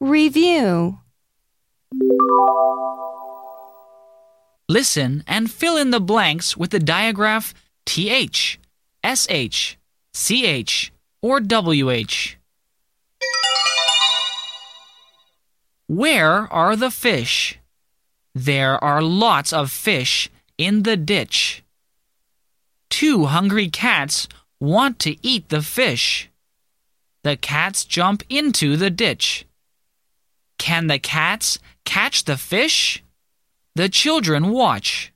Review Listen and fill in the blanks with the digraph TH, SH, CH, or WH. Where are the fish? There are lots of fish in the ditch. Two hungry cats want to eat the fish. The cats jump into the ditch. Can the cats catch the fish? The children watch.